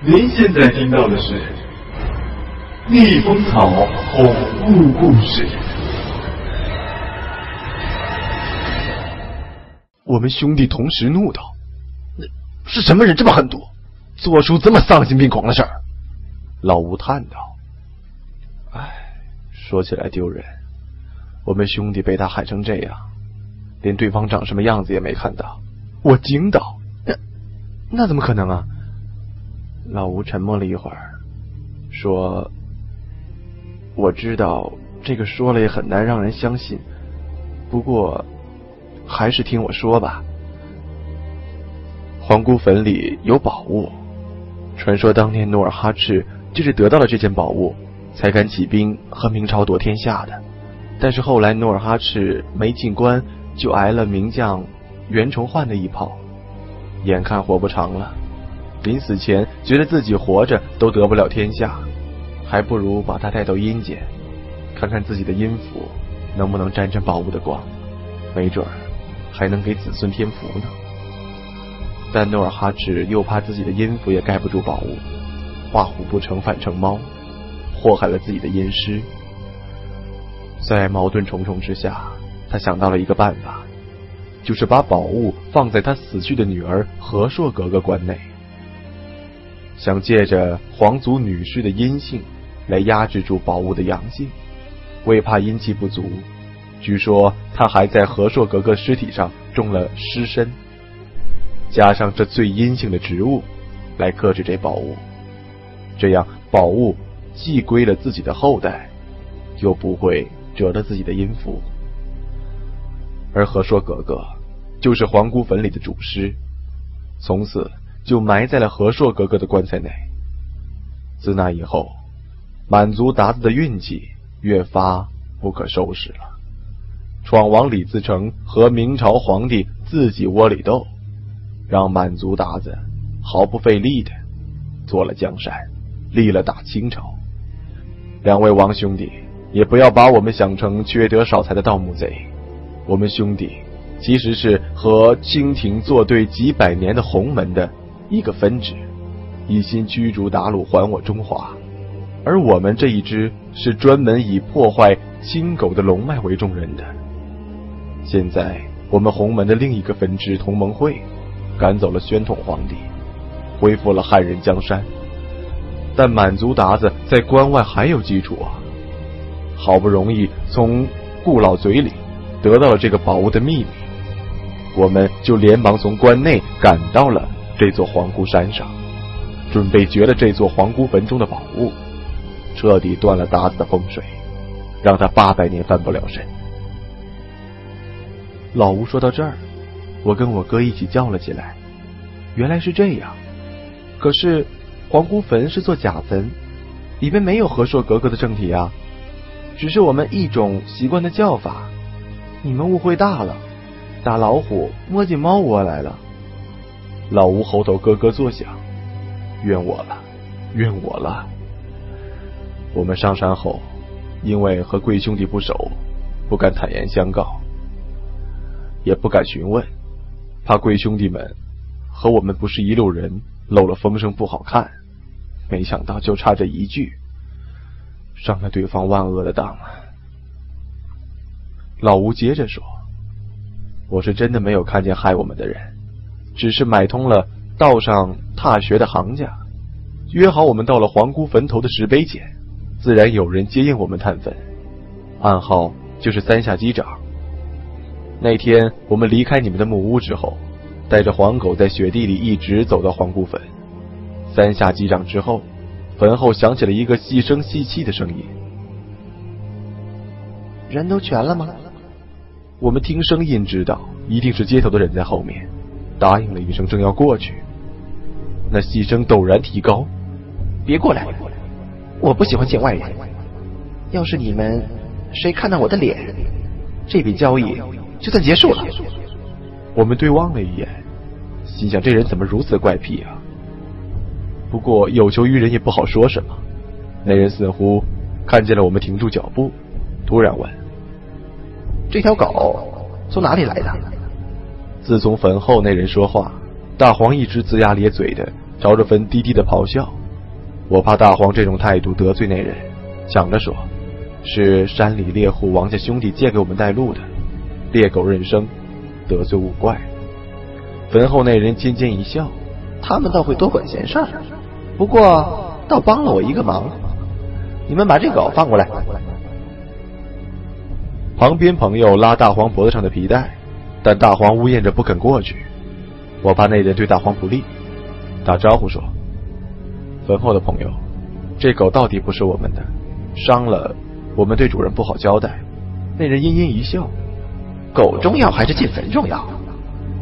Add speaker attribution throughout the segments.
Speaker 1: 您现在听到的是《逆风草恐怖故事》。
Speaker 2: 我们兄弟同时怒道：“那是什么人这么狠毒，做出这么丧心病狂的事儿？”
Speaker 3: 老吴叹道：“唉，说起来丢人。我们兄弟被他害成这样，连对方长什么样子也没看到。”
Speaker 2: 我惊道：“那那怎么可能啊？”
Speaker 3: 老吴沉默了一会儿，说：“我知道这个说了也很难让人相信，不过还是听我说吧。皇姑坟里有宝物，传说当年努尔哈赤就是得到了这件宝物，才敢起兵和明朝夺天下的。但是后来努尔哈赤没进关，就挨了名将袁崇焕的一炮，眼看活不长了。”临死前觉得自己活着都得不了天下，还不如把他带到阴间，看看自己的阴府能不能沾沾宝物的光，没准儿还能给子孙添福呢。但努尔哈赤又怕自己的阴府也盖不住宝物，画虎不成反成猫，祸害了自己的阴师。在矛盾重重之下，他想到了一个办法，就是把宝物放在他死去的女儿和硕格格棺内。想借着皇族女婿的阴性来压制住宝物的阳性，为怕阴气不足，据说他还在和硕格格尸体上种了尸参，加上这最阴性的植物来克制这宝物，这样宝物既归了自己的后代，又不会折了自己的阴符。而和硕格格就是皇姑坟里的主尸，从此。就埋在了和硕格格的棺材内。自那以后，满族鞑子的运气越发不可收拾了。闯王李自成和明朝皇帝自己窝里斗，让满族鞑子毫不费力的做了江山，立了大清朝。两位王兄弟，也不要把我们想成缺德少财的盗墓贼。我们兄弟其实是和清廷作对几百年的洪门的。一个分支，一心驱逐鞑虏，还我中华；而我们这一支是专门以破坏清狗的龙脉为重任的。现在我们洪门的另一个分支同盟会，赶走了宣统皇帝，恢复了汉人江山。但满族鞑子在关外还有基础啊！好不容易从顾老嘴里得到了这个宝物的秘密，我们就连忙从关内赶到了。这座皇姑山上，准备掘了这座皇姑坟中的宝物，彻底断了达子的风水，让他八百年翻不了身。老吴说到这儿，我跟我哥一起叫了起来。原来是这样，可是皇姑坟是座假坟，里面没有和硕格格的正体啊，只是我们一种习惯的叫法。你们误会大了，打老虎摸进猫窝来了。老吴喉头咯咯作响，怨我了，怨我了。我们上山后，因为和贵兄弟不熟，不敢坦言相告，也不敢询问，怕贵兄弟们。和我们不是一路人，漏了风声不好看。没想到就差这一句，伤了对方万恶的当。老吴接着说：“我是真的没有看见害我们的人，只是买通了道上踏穴的行家，约好我们到了皇姑坟头的石碑前，自然有人接应我们探坟。暗号就是三下击掌。那天我们离开你们的木屋之后。”带着黄狗在雪地里一直走到皇姑坟，三下击掌之后，坟后响起了一个细声细气的声音：“
Speaker 4: 人都全了吗？”
Speaker 3: 我们听声音知道一定是接头的人在后面，答应了一声，正要过去，那细声陡然提高：“
Speaker 4: 别过来！我不喜欢见外人。要是你们谁看到我的脸，这笔交易就算结束了。”
Speaker 3: 我们对望了一眼，心想这人怎么如此怪癖啊？不过有求于人也不好说什么。那人似乎看见了我们停住脚步，突然问：“
Speaker 4: 这条狗从哪里来的？”
Speaker 3: 自从坟后那人说话，大黄一直龇牙咧嘴的朝着坟低低的咆哮。我怕大黄这种态度得罪那人，抢着说：“是山里猎户王家兄弟借给我们带路的，猎狗认生。”得罪勿怪，坟后那人尖尖一笑，
Speaker 4: 他们倒会多管闲事儿，不过倒帮了我一个忙。你们把这狗放过来。
Speaker 3: 旁边朋友拉大黄脖子上的皮带，但大黄呜咽着不肯过去。我怕那人对大黄不利，打招呼说：“坟后的朋友，这狗到底不是我们的，伤了我们对主人不好交代。”那人阴阴一笑。
Speaker 4: 狗重要还是进坟重要？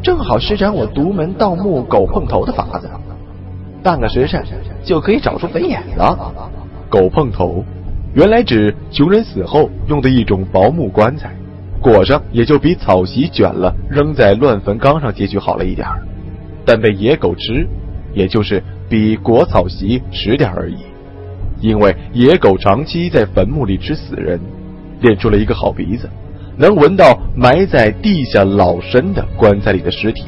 Speaker 4: 正好施展我独门盗墓狗碰头的法子，半个时辰就可以找出坟眼了。
Speaker 3: 狗碰头，原来指穷人死后用的一种薄木棺材，裹上也就比草席卷了扔在乱坟岗上结局好了一点但被野狗吃，也就是比裹草席迟点而已。因为野狗长期在坟墓里吃死人，练出了一个好鼻子。能闻到埋在地下老深的棺材里的尸体，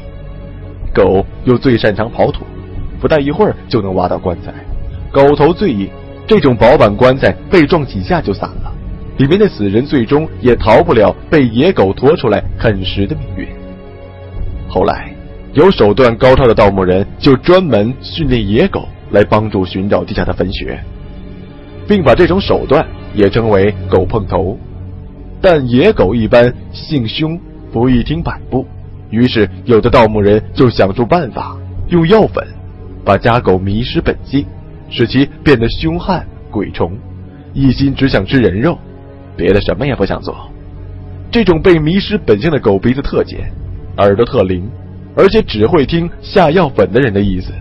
Speaker 3: 狗又最擅长刨土，不大一会儿就能挖到棺材。狗头最硬，这种薄板棺材被撞几下就散了，里面的死人最终也逃不了被野狗拖出来啃食的命运。后来，有手段高超的盗墓人就专门训练野狗来帮助寻找地下的坟穴，并把这种手段也称为“狗碰头”。但野狗一般性凶，不易听摆布，于是有的盗墓人就想出办法，用药粉把家狗迷失本性，使其变得凶悍鬼虫，一心只想吃人肉，别的什么也不想做。这种被迷失本性的狗鼻子特尖，耳朵特灵，而且只会听下药粉的人的意思，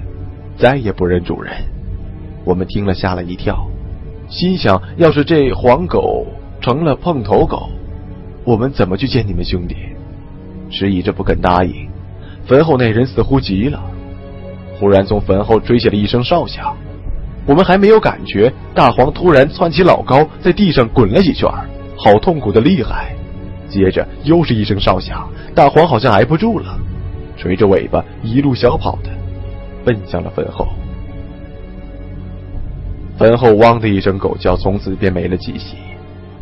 Speaker 3: 再也不认主人。我们听了吓了一跳，心想：要是这黄狗……成了碰头狗，我们怎么去见你们兄弟？迟疑着不肯答应。坟后那人似乎急了，忽然从坟后吹起了一声哨响。我们还没有感觉，大黄突然窜起老高，在地上滚了几圈，好痛苦的厉害。接着又是一声哨响，大黄好像挨不住了，垂着尾巴一路小跑的奔向了坟后。坟后汪的一声狗叫，从此便没了气息。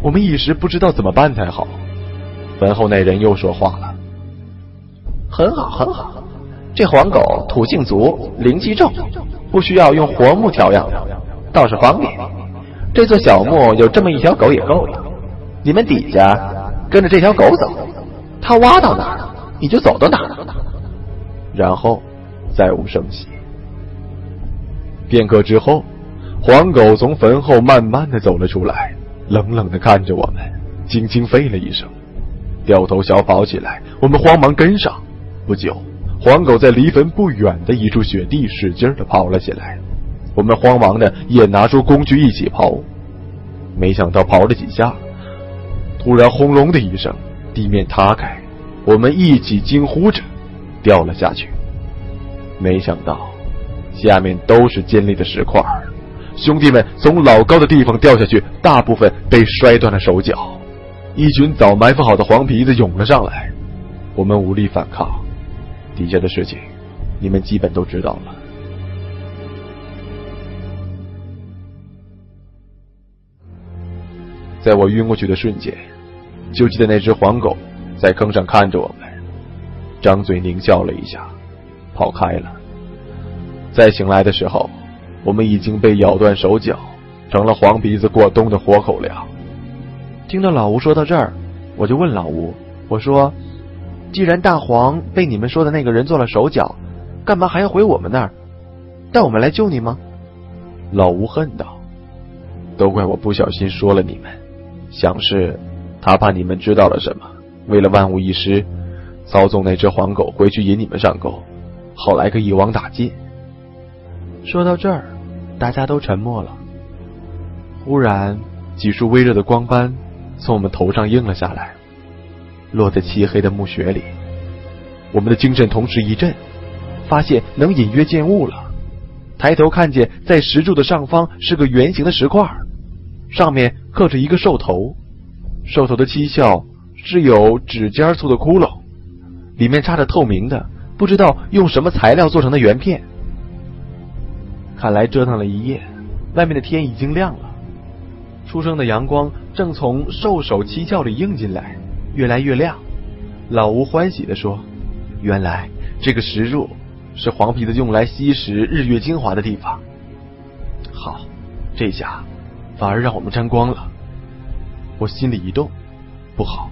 Speaker 3: 我们一时不知道怎么办才好。坟后那人又说话了：“
Speaker 4: 很好，很好，这黄狗土性足，灵气重，不需要用活木调养，倒是方便。这座小墓有这么一条狗也够了。你们底下跟着这条狗走，它挖到哪，你就走到哪。”
Speaker 3: 然后再无声息。片刻之后，
Speaker 5: 黄狗从坟后慢慢的走了出来，冷冷的看着我们，轻轻吠了一声，掉头小跑起来。我们慌忙跟上。不久，黄狗在离坟不远的一处雪地使劲的跑了起来。我们慌忙的也拿出工具一起刨。没想到刨了几下，突然轰隆的一声，地面塌开，我们一起惊呼着掉了下去。没想到，下面都是尖利的石块。兄弟们从老高的地方掉下去，大部分被摔断了手脚。一群早埋伏好的黄皮子涌了上来，我们无力反抗。底下的事情，你们基本都知道了。在我晕过去的瞬间，就记得那只黄狗在坑上看着我们，张嘴狞笑了一下，跑开了。再醒来的时候。我们已经被咬断手脚，成了黄鼻子过冬的活口粮。
Speaker 3: 听到老吴说到这儿，我就问老吴：“我说，既然大黄被你们说的那个人做了手脚，干嘛还要回我们那儿？带我们来救你吗？”
Speaker 5: 老吴恨道：“都怪我不小心说了你们，想是他怕你们知道了什么，为了万无一失，操纵那只黄狗回去引你们上钩，好来个一网打尽。”
Speaker 3: 说到这儿。大家都沉默了。忽然，几束微热的光斑从我们头上映了下来，落在漆黑的墓穴里。我们的精神同时一震，发现能隐约见物了。抬头看见，在石柱的上方是个圆形的石块，上面刻着一个兽头。兽头的七窍是有指尖粗的窟窿，里面插着透明的，不知道用什么材料做成的圆片。看来折腾了一夜，外面的天已经亮了。初升的阳光正从兽首七窍里映进来，越来越亮。老吴欢喜地说：“原来这个石柱是黄皮子用来吸食日月精华的地方。好，这下反而让我们沾光了。”我心里一动，不好！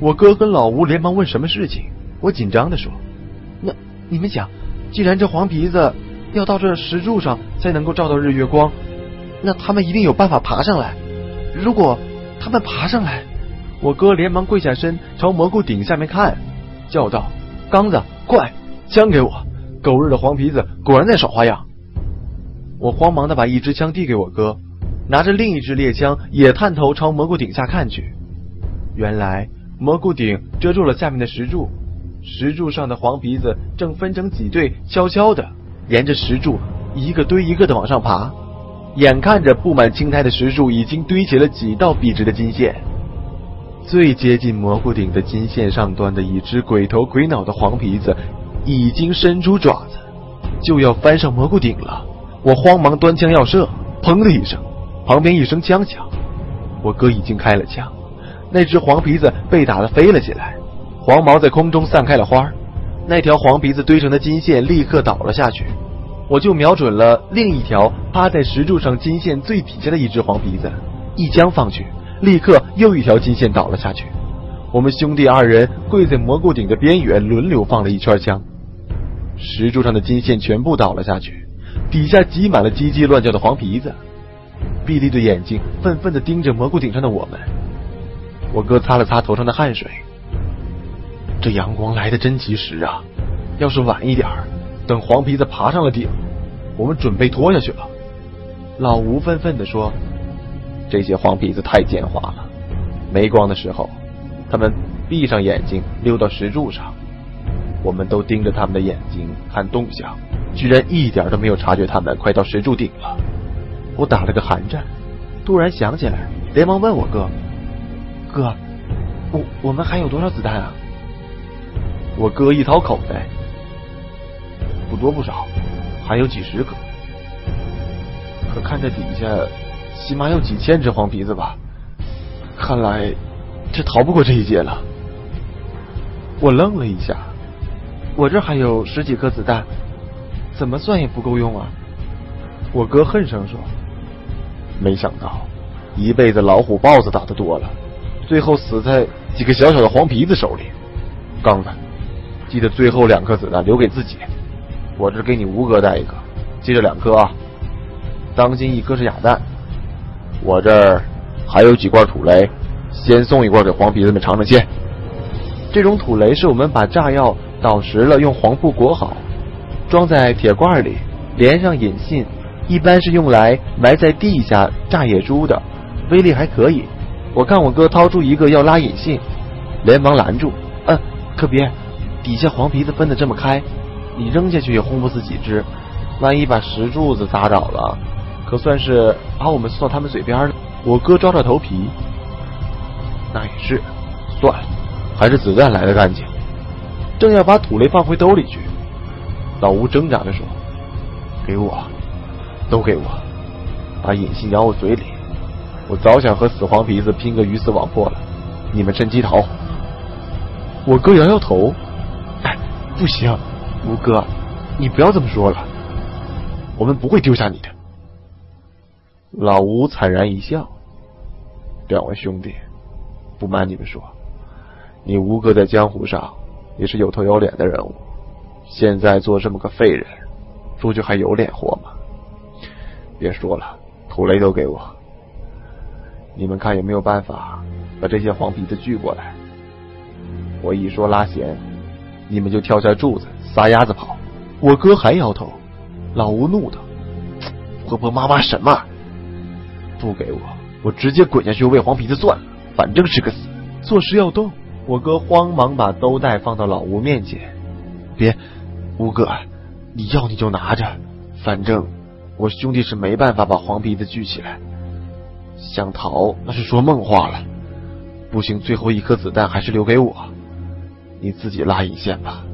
Speaker 3: 我哥跟老吴连忙问什么事情。我紧张地说：“那你们想，既然这黄皮子……”要到这石柱上才能够照到日月光，那他们一定有办法爬上来。如果他们爬上来，我哥连忙跪下身朝蘑菇顶下面看，叫道：“刚子，快，枪给我！狗日的黄皮子果然在耍花样。”我慌忙的把一支枪递给我哥，拿着另一支猎枪也探头朝蘑菇顶下看去。原来蘑菇顶遮住了下面的石柱，石柱上的黄皮子正分成几队，悄悄的。沿着石柱一个堆一个的往上爬，眼看着布满青苔的石柱已经堆起了几道笔直的金线。最接近蘑菇顶的金线上端的一只鬼头鬼脑的黄皮子，已经伸出爪子，就要翻上蘑菇顶了。我慌忙端枪要射，砰的一声，旁边一声枪。响，我哥已经开了枪，那只黄皮子被打得飞了起来，黄毛在空中散开了花。儿那条黄皮子堆成的金线立刻倒了下去，我就瞄准了另一条趴在石柱上金线最底下的一只黄皮子，一枪放去，立刻又一条金线倒了下去。我们兄弟二人跪在蘑菇顶的边缘，轮流放了一圈枪，石柱上的金线全部倒了下去，底下挤满了叽叽乱叫的黄皮子，碧绿的眼睛愤愤地盯着蘑菇顶上的我们。我哥擦了擦头上的汗水。这阳光来的真及时啊！要是晚一点等黄皮子爬上了顶，我们准备拖下去了。老吴愤愤地说：“这些黄皮子太奸猾了，没光的时候，他们闭上眼睛溜到石柱上，我们都盯着他们的眼睛看动向，居然一点都没有察觉他们快到石柱顶了。”我打了个寒战，突然想起来，连忙问我哥：“哥，我我们还有多少子弹啊？”我哥一掏口袋，不多不少，还有几十个。可看这底下，起码有几千只黄皮子吧？看来这逃不过这一劫了。我愣了一下，我这还有十几颗子弹，怎么算也不够用啊！我哥恨声说：“没想到，一辈子老虎豹子打的多了，最后死在几个小小的黄皮子手里。”刚子。记得最后两颗子弹留给自己，我这给你吴哥带一个，记着两颗啊。
Speaker 4: 当心一颗是哑弹。我这儿还有几罐土雷，先送一罐给黄皮子们尝尝鲜。
Speaker 3: 这种土雷是我们把炸药捣实了，用黄布裹好，装在铁罐里，连上引信，一般是用来埋在地下炸野猪的，威力还可以。我看我哥掏出一个要拉引信，连忙拦住：“嗯，可别，底下黄皮子分得这么开，你扔下去也轰不死几只，万一把石柱子砸倒了。”可算是把我们送到他们嘴边了。我哥抓抓头皮，那也是，算了，还是子弹来的干净。正要把土雷放回兜里去，老吴挣扎着说：“给我，都给我，把引信咬我嘴里。我早想和死黄皮子拼个鱼死网破了，你们趁机逃。”我哥摇摇头：“哎，不行，吴哥，你不要这么说了，我们不会丢下你的。”老吴惨然一笑：“两位兄弟，不瞒你们说，你吴哥在江湖上也是有头有脸的人物，现在做这么个废人，出去还有脸活吗？别说了，土雷都给我，你们看有没有办法把这些黄皮子聚过来？我一说拉弦，你们就跳下柱子撒丫子跑。”我哥还摇头，老吴怒道：“婆婆妈妈什么？”不给我，我直接滚下去喂黄皮子算了，反正是个死。做事要动，我哥慌忙把兜带放到老吴面前。别，吴哥，你要你就拿着，反正我兄弟是没办法把黄皮子聚起来。想逃那是说梦话了。不行，最后一颗子弹还是留给我，你自己拉引线吧。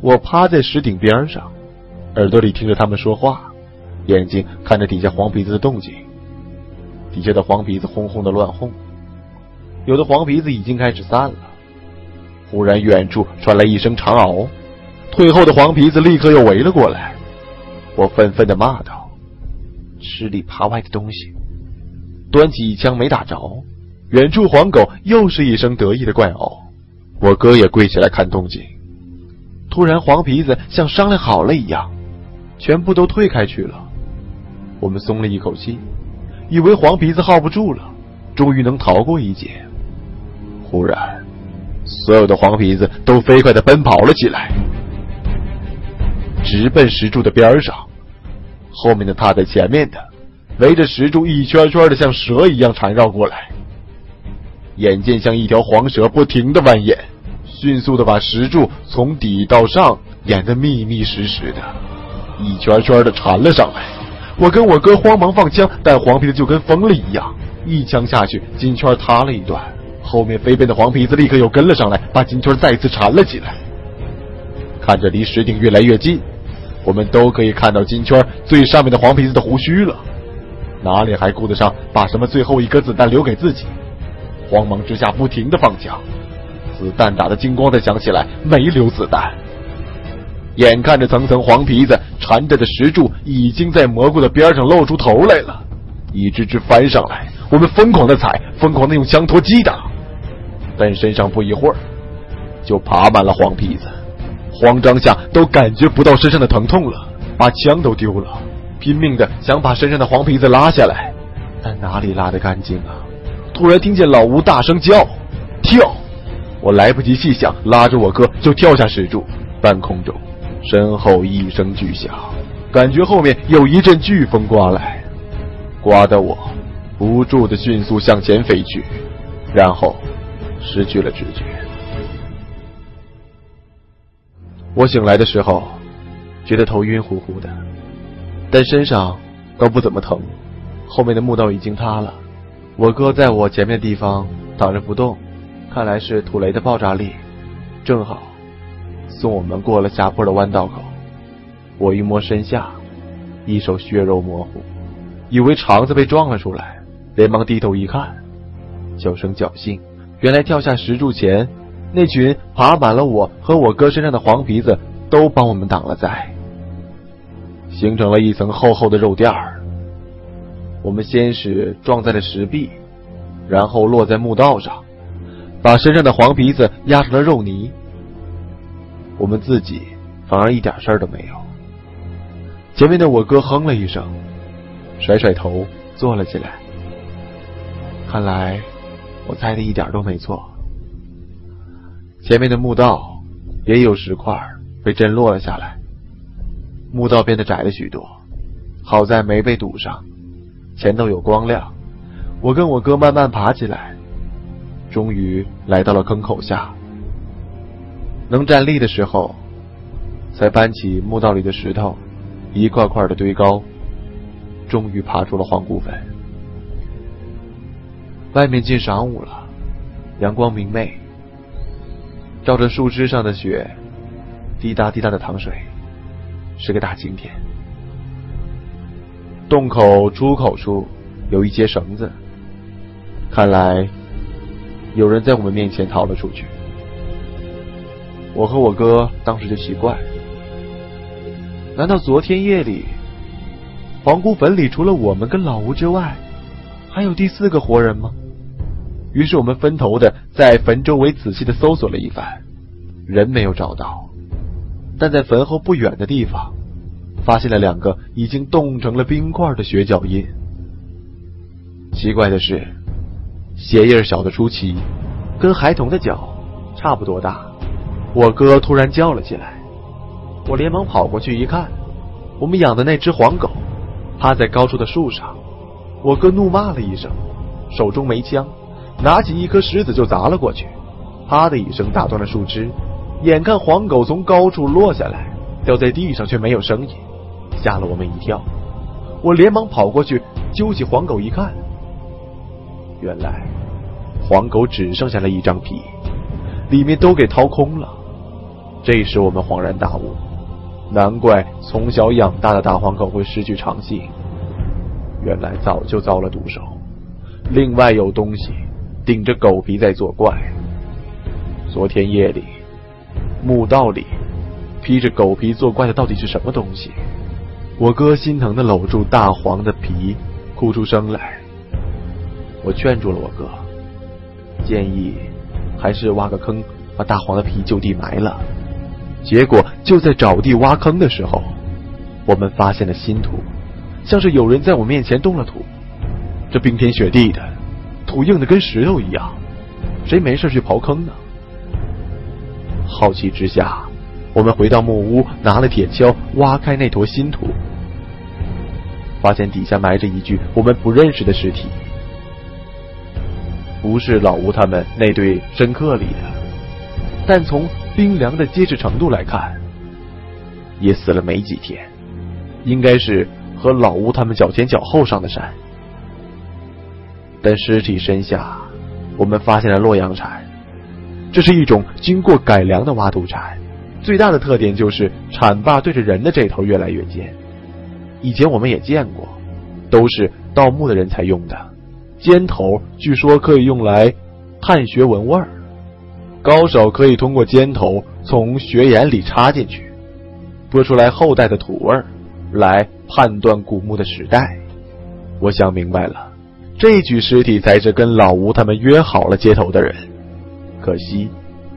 Speaker 3: 我趴在石顶边上，耳朵里听着他们说话。眼睛看着底下黄皮子的动静，底下的黄皮子轰轰的乱轰，有的黄皮子已经开始散了。忽然，远处传来一声长嗷，退后的黄皮子立刻又围了过来。我愤愤的骂道：“吃里扒外的东西！”端起一枪没打着，远处黄狗又是一声得意的怪嗷。我哥也跪起来看动静。突然，黄皮子像商量好了一样，全部都退开去了。我们松了一口气，以为黄皮子耗不住了，终于能逃过一劫。忽然，所有的黄皮子都飞快的奔跑了起来，直奔石柱的边上。后面的踏在前面的，围着石柱一圈圈的，像蛇一样缠绕过来。眼见像一条黄蛇不停的蜿蜒，迅速的把石柱从底到上掩得密密实实的，一圈圈的缠了上来。我跟我哥慌忙放枪，但黄皮子就跟疯了一样，一枪下去，金圈塌了一段。后面飞奔的黄皮子立刻又跟了上来，把金圈再次缠了起来。看着离石顶越来越近，我们都可以看到金圈最上面的黄皮子的胡须了，哪里还顾得上把什么最后一颗子弹留给自己？慌忙之下，不停的放枪，子弹打的金光的响起来，没留子弹。眼看着层层黄皮子缠着的石柱已经在蘑菇的边上露出头来了，一只只翻上来，我们疯狂的踩，疯狂的用枪托击打，但身上不一会儿就爬满了黄皮子，慌张下都感觉不到身上的疼痛了，把枪都丢了，拼命的想把身上的黄皮子拉下来，但哪里拉得干净啊？突然听见老吴大声叫：“跳！”我来不及细想，拉着我哥就跳下石柱，半空中。身后一声巨响，感觉后面有一阵飓风刮来，刮得我不住的迅速向前飞去，然后失去了知觉。我醒来的时候，觉得头晕乎乎的，但身上都不怎么疼。后面的墓道已经塌了，我哥在我前面的地方躺着不动，看来是土雷的爆炸力正好。送我们过了下坡的弯道口，我一摸身下，一手血肉模糊，以为肠子被撞了出来，连忙低头一看，小声侥幸，原来跳下石柱前，那群爬满了我和我哥身上的黄皮子都帮我们挡了灾，形成了一层厚厚的肉垫儿。我们先是撞在了石壁，然后落在墓道上，把身上的黄皮子压成了肉泥。我们自己反而一点事儿都没有。前面的我哥哼了一声，甩甩头坐了起来。看来我猜的一点都没错。前面的墓道也有石块被震落了下来，墓道变得窄了许多。好在没被堵上，前头有光亮。我跟我哥慢慢爬起来，终于来到了坑口下。能站立的时候，才搬起墓道里的石头，一块块的堆高，终于爬出了黄骨坟。外面近晌午了，阳光明媚，照着树枝上的雪，滴答滴答的淌水，是个大晴天。洞口出口处有一截绳子，看来有人在我们面前逃了出去。我和我哥当时就奇怪，难道昨天夜里黄姑坟里除了我们跟老吴之外，还有第四个活人吗？于是我们分头的在坟周围仔细的搜索了一番，人没有找到，但在坟后不远的地方，发现了两个已经冻成了冰块的血脚印。奇怪的是，鞋印小的出奇，跟孩童的脚差不多大。我哥突然叫了起来，我连忙跑过去一看，我们养的那只黄狗趴在高处的树上。我哥怒骂了一声，手中没枪，拿起一颗石子就砸了过去，啪的一声打断了树枝。眼看黄狗从高处落下来，掉在地上却没有声音，吓了我们一跳。我连忙跑过去揪起黄狗一看，原来黄狗只剩下了一张皮，里面都给掏空了。这时我们恍然大悟，难怪从小养大的大黄狗会失去长性，原来早就遭了毒手。另外有东西顶着狗皮在作怪。昨天夜里墓道里披着狗皮作怪的到底是什么东西？我哥心疼的搂住大黄的皮，哭出声来。我劝住了我哥，建议还是挖个坑，把大黄的皮就地埋了。结果就在找地挖坑的时候，我们发现了新土，像是有人在我面前动了土。这冰天雪地的，土硬的跟石头一样，谁没事去刨坑呢？好奇之下，我们回到木屋，拿了铁锹挖开那坨新土，发现底下埋着一具我们不认识的尸体，不是老吴他们那对深客里的，但从。冰凉的结实程度来看，也死了没几天，应该是和老吴他们脚前脚后上的山。但尸体身下，我们发现了洛阳铲，这是一种经过改良的挖土铲，最大的特点就是铲把对着人的这头越来越尖。以前我们也见过，都是盗墓的人才用的，尖头据说可以用来探穴闻味儿。高手可以通过尖头从穴眼里插进去，拨出来后代的土味儿，来判断古墓的时代。我想明白了，这具尸体才是跟老吴他们约好了接头的人。可惜，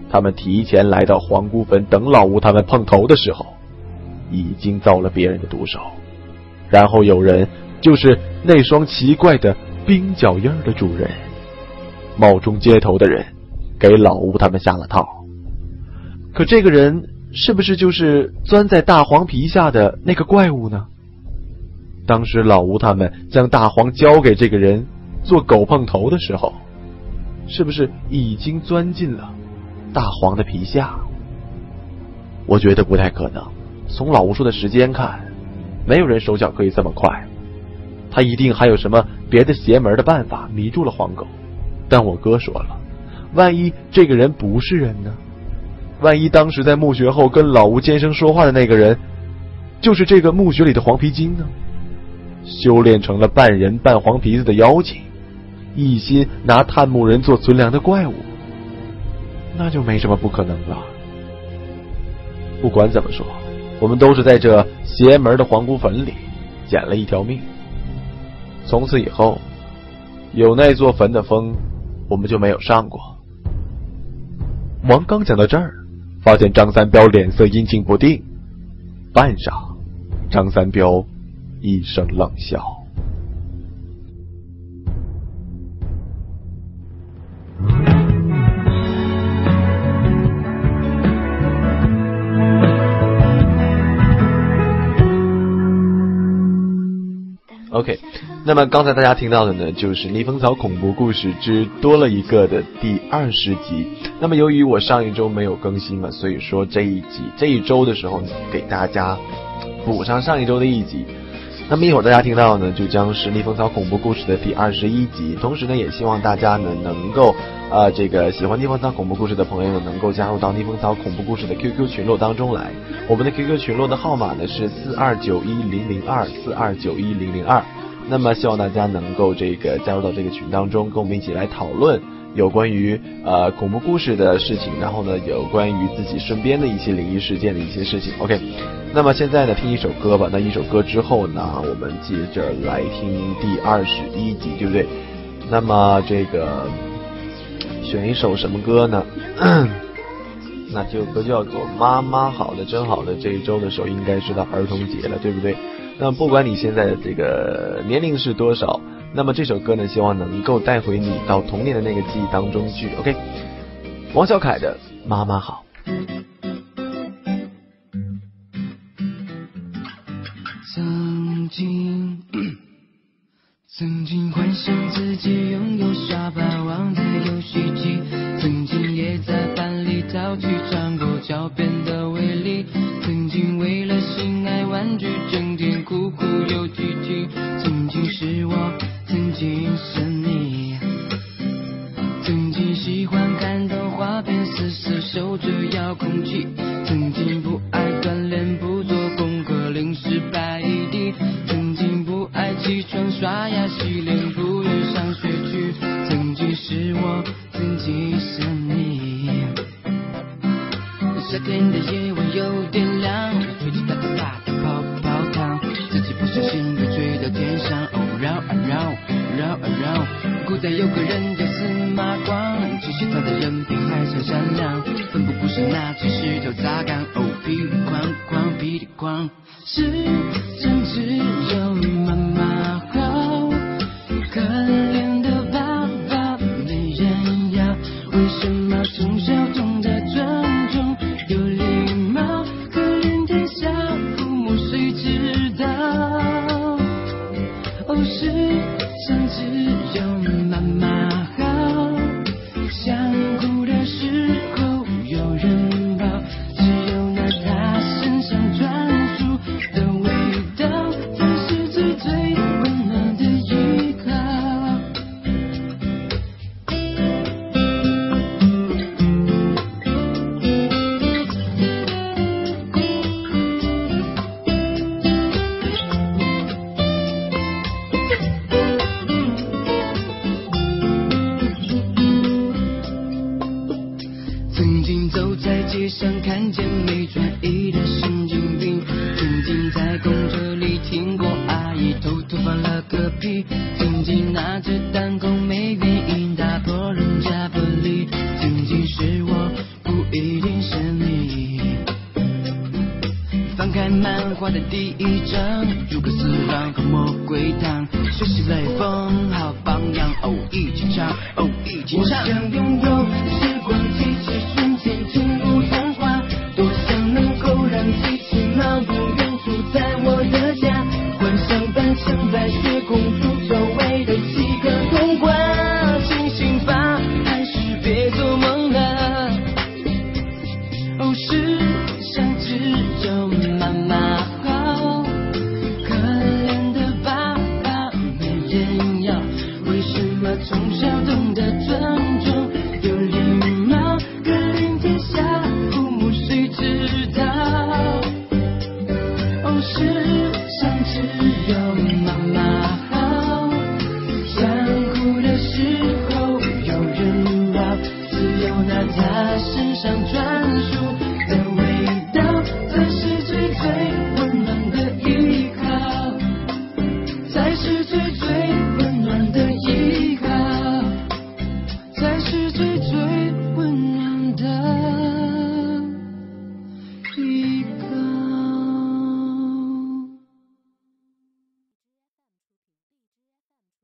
Speaker 3: 他们提前来到黄姑坟等老吴他们碰头的时候，已经遭了别人的毒手。然后有人，就是那双奇怪的冰脚印的主人，冒充接头的人。给老吴他们下了套，可这个人是不是就是钻在大黄皮下的那个怪物呢？当时老吴他们将大黄交给这个人做狗碰头的时候，是不是已经钻进了大黄的皮下？我觉得不太可能。从老吴说的时间看，没有人手脚可以这么快，他一定还有什么别的邪门的办法迷住了黄狗。但我哥说了。万一这个人不是人呢？万一当时在墓穴后跟老吴尖声说话的那个人，就是这个墓穴里的黄皮筋呢？修炼成了半人半黄皮子的妖精，一心拿探墓人做存粮的怪物，那就没什么不可能了。不管怎么说，我们都是在这邪门的黄姑坟里捡了一条命。从此以后，有那座坟的风，我们就没有上过。王刚讲到这儿，发现张三彪脸色阴晴不定，半晌，张三彪一声冷笑。OK，那么刚才大家听到的呢，就是《逆风草恐怖故事之多了一个》的第二十集。那么由于我上一周没有更新嘛，所以说这一集这一周的时候给大家补上上一周的一集。那么一会儿大家听到呢，就将是《逆风草恐怖故事》的第二十一集。同时呢，也希望大家呢能够呃这个喜欢《逆风草恐怖故事》的朋友呢，能够加入到《逆风草恐怖故事》的 QQ 群落当中来。我们的 QQ 群落的号码呢是四二九一零零二四二九一零零二。那么希望大家能够这个加入到这个群当中，跟我们一起来讨论有关于呃恐怖故事的事情，然后呢有关于自己身边的一些灵异事件的一些事情。OK，那么现在呢听一首歌吧。那一首歌之后呢，我们接着来听第二十一集，对不对？那么这个选一首什么歌呢？那这首歌叫做《妈妈好的真好的》。这一周的时候应该是到儿童节了，对不对？那不管你现在的这个年龄是多少，那么这首歌呢，希望能够带回你到童年的那个记忆当中去。OK，王小凯的《妈妈好》。
Speaker 6: 曾经，曾经幻想自己拥有耍霸王的游戏机，曾经也在班里淘气，尝过狡辩的威力，曾经为了心爱玩具。哭哭又啼啼。不小心被吹到天上。哦绕啊绕，绕啊绕，古代有个人叫司马光，只是他的人品还算善良，奋不顾身拿起石头砸缸，哦噼里哐哐噼里哐，世上只有